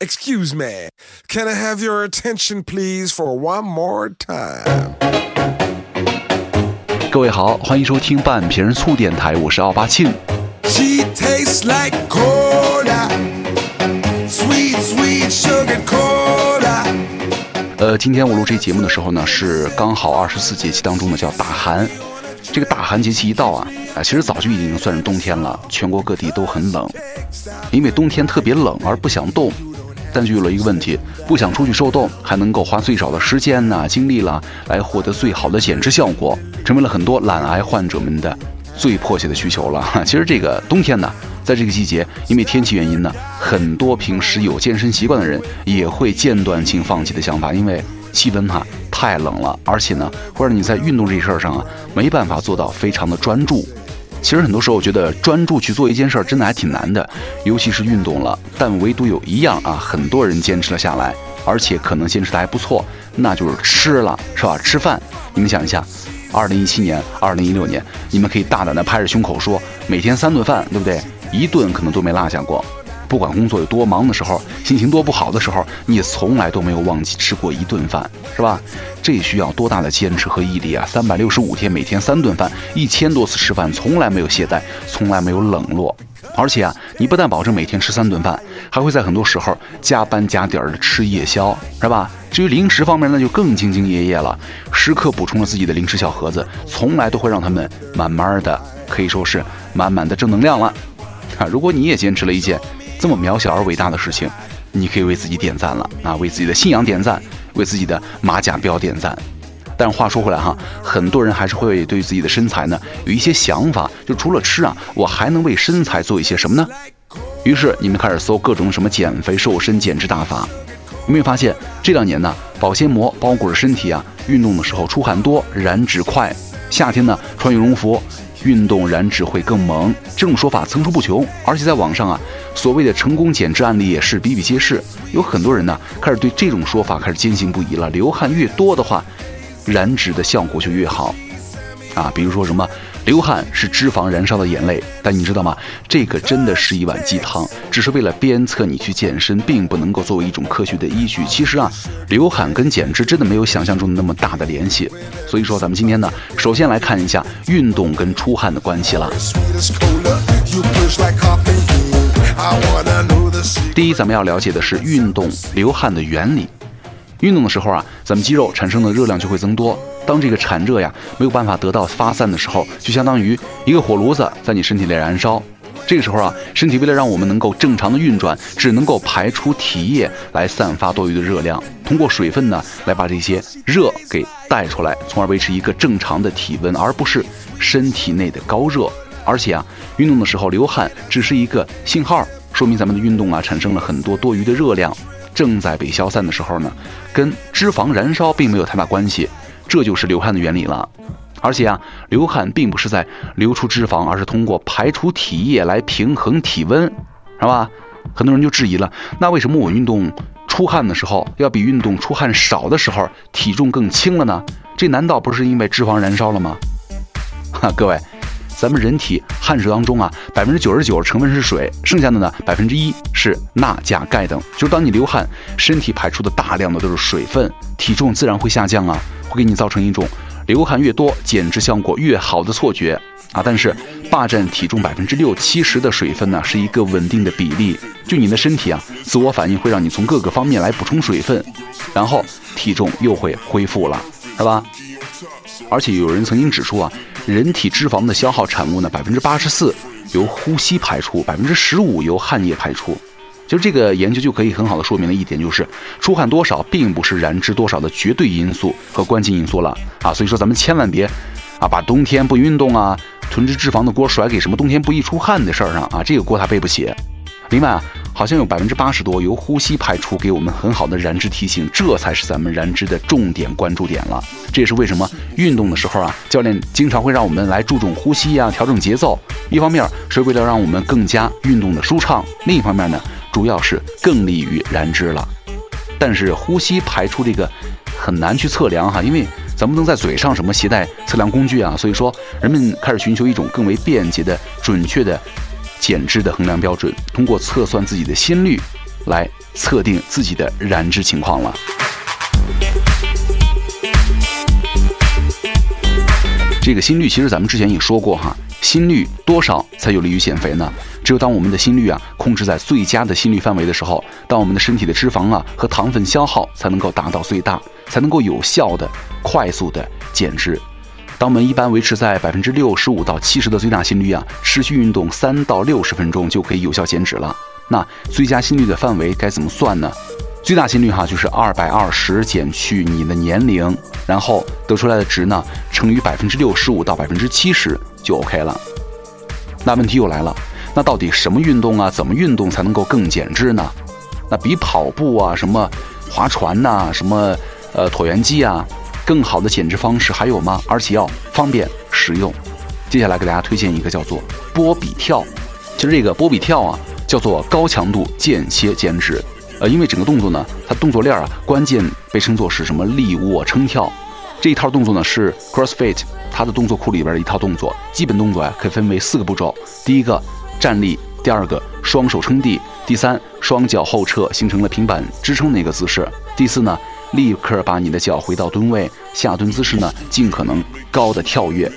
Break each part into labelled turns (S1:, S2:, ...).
S1: Excuse me, can I have your attention, please, for one more time?
S2: 各位好，欢迎收听半瓶醋电台，我是奥巴庆。
S1: She tastes like cola, sweet, sweet sugar cola.
S2: 呃，今天我录这期节目的时候呢，是刚好二十四节气当中呢叫大寒。这个大寒节气一到啊，啊，其实早就已经算是冬天了，全国各地都很冷，因为冬天特别冷而不想动，但就有了一个问题，不想出去受冻，还能够花最少的时间呐、精力啦，来获得最好的减脂效果，成为了很多懒癌患者们的最迫切的需求了。其实这个冬天呢，在这个季节，因为天气原因呢，很多平时有健身习惯的人也会间断性放弃的想法，因为气温哈、太冷了，而且呢，会让你在运动这事儿上啊，没办法做到非常的专注。其实很多时候，我觉得专注去做一件事儿真的还挺难的，尤其是运动了。但唯独有一样啊，很多人坚持了下来，而且可能坚持的还不错，那就是吃了，是吧？吃饭，你们想一下，二零一七年、二零一六年，你们可以大胆的拍着胸口说，每天三顿饭，对不对？一顿可能都没落下过。不管工作有多忙的时候，心情多不好的时候，你也从来都没有忘记吃过一顿饭，是吧？这需要多大的坚持和毅力啊！三百六十五天，每天三顿饭，一千多次吃饭，从来没有懈怠，从来没有冷落。而且啊，你不但保证每天吃三顿饭，还会在很多时候加班加点儿的吃夜宵，是吧？至于零食方面，那就更兢兢业业了，时刻补充了自己的零食小盒子，从来都会让他们慢慢的，可以说是满满的正能量了。啊，如果你也坚持了一件这么渺小而伟大的事情，你可以为自己点赞了啊，为自己的信仰点赞，为自己的马甲标点赞。但话说回来哈，很多人还是会对自己的身材呢有一些想法，就除了吃啊，我还能为身材做一些什么呢？于是你们开始搜各种什么减肥、瘦身、减脂大法。有没有发现这两年呢，保鲜膜包裹着身体啊，运动的时候出汗多，燃脂快；夏天呢，穿羽绒服。运动燃脂会更猛，这种说法层出不穷，而且在网上啊，所谓的成功减脂案例也是比比皆是。有很多人呢，开始对这种说法开始坚信不疑了。流汗越多的话，燃脂的效果就越好，啊，比如说什么流汗是脂肪燃烧的眼泪，但你知道吗？这个真的是一碗鸡汤，只是为了鞭策你去健身，并不能够作为一种科学的依据。其实啊，流汗跟减脂真的没有想象中的那么大的联系。所以说，咱们今天呢，首先来看一下运动跟出汗的关系了。第一，咱们要了解的是运动流汗的原理。运动的时候啊，咱们肌肉产生的热量就会增多。当这个产热呀没有办法得到发散的时候，就相当于一个火炉子在你身体里燃烧。这个时候啊，身体为了让我们能够正常的运转，只能够排出体液来散发多余的热量，通过水分呢来把这些热给带出来，从而维持一个正常的体温，而不是身体内的高热。而且啊，运动的时候流汗只是一个信号，说明咱们的运动啊产生了很多多余的热量，正在被消散的时候呢，跟脂肪燃烧并没有太大关系，这就是流汗的原理了。而且啊，流汗并不是在流出脂肪，而是通过排除体液来平衡体温，是吧？很多人就质疑了，那为什么我运动出汗的时候，要比运动出汗少的时候体重更轻了呢？这难道不是因为脂肪燃烧了吗？哈，各位，咱们人体汗水当中啊，百分之九十九成分是水，剩下的呢百分之一是钠、钾、钙等。就是当你流汗，身体排出的大量的都是水分，体重自然会下降啊，会给你造成一种流汗越多减脂效果越好的错觉啊。但是霸占体重百分之六七十的水分呢，是一个稳定的比例。就你的身体啊，自我反应会让你从各个方面来补充水分，然后体重又会恢复了，是吧？而且有人曾经指出啊，人体脂肪的消耗产物呢，百分之八十四由呼吸排出，百分之十五由汗液排出。就这个研究就可以很好的说明了一点，就是出汗多少并不是燃脂多少的绝对因素和关键因素了啊。所以说咱们千万别啊把冬天不运动啊囤积脂肪的锅甩给什么冬天不易出汗的事儿上啊，这个锅他背不起。另外啊，好像有百分之八十多由呼吸排出，给我们很好的燃脂提醒，这才是咱们燃脂的重点关注点了。这也是为什么运动的时候啊，教练经常会让我们来注重呼吸呀、调整节奏。一方面是为了让我们更加运动的舒畅，另一方面呢，主要是更利于燃脂了。但是呼吸排出这个很难去测量哈，因为咱不能在嘴上什么携带测量工具啊，所以说人们开始寻求一种更为便捷的、准确的减脂的衡量标准，通过测算自己的心率来测定自己的燃脂情况了。这个心率其实咱们之前也说过哈，心率多少才有利于减肥呢？只有当我们的心率啊控制在最佳的心率范围的时候，当我们的身体的脂肪啊和糖分消耗才能够达到最大，才能够有效的、快速的减脂。当我们一般维持在百分之六十五到七十的最大心率啊，持续运动三到六十分钟就可以有效减脂了。那最佳心率的范围该怎么算呢？最大心率哈就是二百二十减去你的年龄，然后得出来的值呢乘以百分之六十五到百分之七十就 OK 了。那问题又来了，那到底什么运动啊，怎么运动才能够更减脂呢？那比跑步啊、什么划船呐、什么呃椭圆机啊，更好的减脂方式还有吗？而且要方便实用。接下来给大家推荐一个叫做波比跳，其实这个波比跳啊叫做高强度间歇减脂。呃，因为整个动作呢，它动作链啊，关键被称作是什么立卧撑跳，这一套动作呢是 CrossFit 它的动作库里边的一套动作。基本动作啊可以分为四个步骤：第一个站立，第二个双手撑地，第三双脚后撤形成了平板支撑的一个姿势，第四呢立刻把你的脚回到蹲位，下蹲姿势呢尽可能高的跳跃。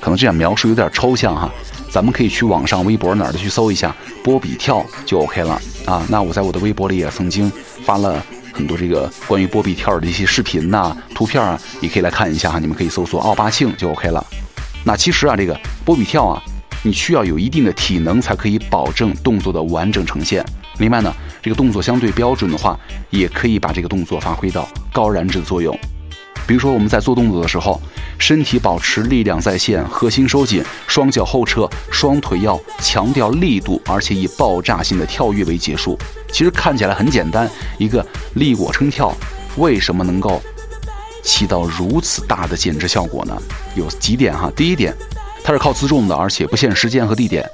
S2: 可能这样描述有点抽象哈。咱们可以去网上、微博哪儿的去搜一下波比跳就 OK 了啊。那我在我的微博里也曾经发了很多这个关于波比跳的一些视频呐、图片啊，也可以来看一下哈。你们可以搜索奥巴庆就 OK 了。那其实啊，这个波比跳啊，你需要有一定的体能才可以保证动作的完整呈现。另外呢，这个动作相对标准的话，也可以把这个动作发挥到高燃脂的作用。比如说我们在做动作的时候，身体保持力量在线，核心收紧，双脚后撤，双腿要强调力度，而且以爆炸性的跳跃为结束。其实看起来很简单，一个立果撑跳，为什么能够起到如此大的减脂效果呢？有几点哈。第一点，它是靠自重的，而且不限时间和地点，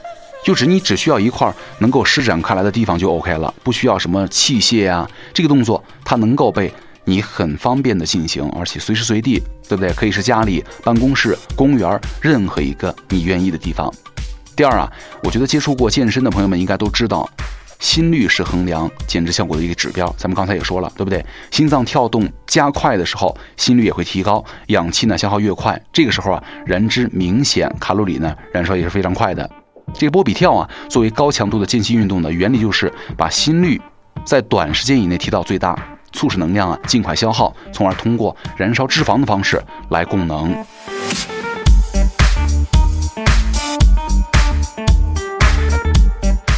S2: 就只你只需要一块能够施展开来的地方就 OK 了，不需要什么器械呀。这个动作它能够被。你很方便的进行，而且随时随地，对不对？可以是家里、办公室、公园，任何一个你愿意的地方。第二啊，我觉得接触过健身的朋友们应该都知道，心率是衡量减脂效果的一个指标。咱们刚才也说了，对不对？心脏跳动加快的时候，心率也会提高，氧气呢消耗越快，这个时候啊，燃脂明显，卡路里呢燃烧也是非常快的。这个波比跳啊，作为高强度的间歇运动呢，原理就是把心率在短时间以内提到最大。促使能量啊尽快消耗，从而通过燃烧脂肪的方式来供能。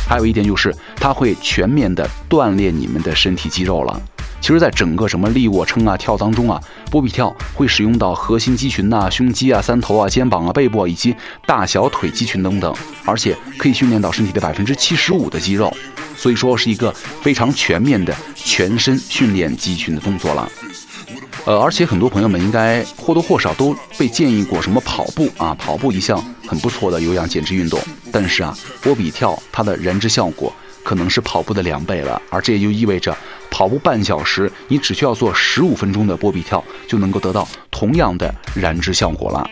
S2: 还有一点就是，它会全面的锻炼你们的身体肌肉了。其实，在整个什么立卧撑啊、跳当中啊，波比跳会使用到核心肌群呐、胸肌啊、三头啊、肩膀啊、背部啊以及大小腿肌群等等，而且可以训练到身体的百分之七十五的肌肉。所以说是一个非常全面的全身训练肌群的动作了，呃，而且很多朋友们应该或多或少都被建议过什么跑步啊，跑步一项很不错的有氧减脂运动，但是啊，波比跳它的燃脂效果可能是跑步的两倍了，而这也就意味着跑步半小时，你只需要做十五分钟的波比跳就能够得到同样的燃脂效果了，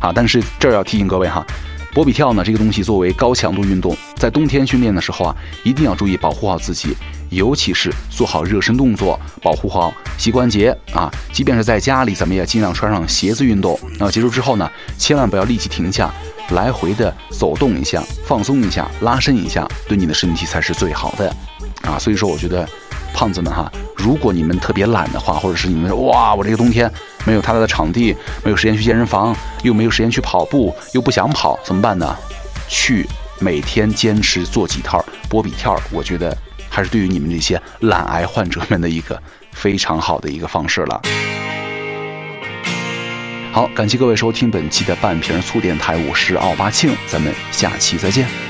S2: 啊，但是这儿要提醒各位哈。波比跳呢，这个东西作为高强度运动，在冬天训练的时候啊，一定要注意保护好自己，尤其是做好热身动作，保护好膝关节啊。即便是在家里，咱们也尽量穿上鞋子运动。啊，结束之后呢，千万不要立即停下，来回的走动一下，放松一下，拉伸一下，对你的身体才是最好的。啊，所以说我觉得。胖子们哈，如果你们特别懒的话，或者是你们哇，我这个冬天没有太大的场地，没有时间去健身房，又没有时间去跑步，又不想跑，怎么办呢？去每天坚持做几套波比跳，我觉得还是对于你们这些懒癌患者们的一个非常好的一个方式了。好，感谢各位收听本期的半瓶醋电台，我是奥巴庆，咱们下期再见。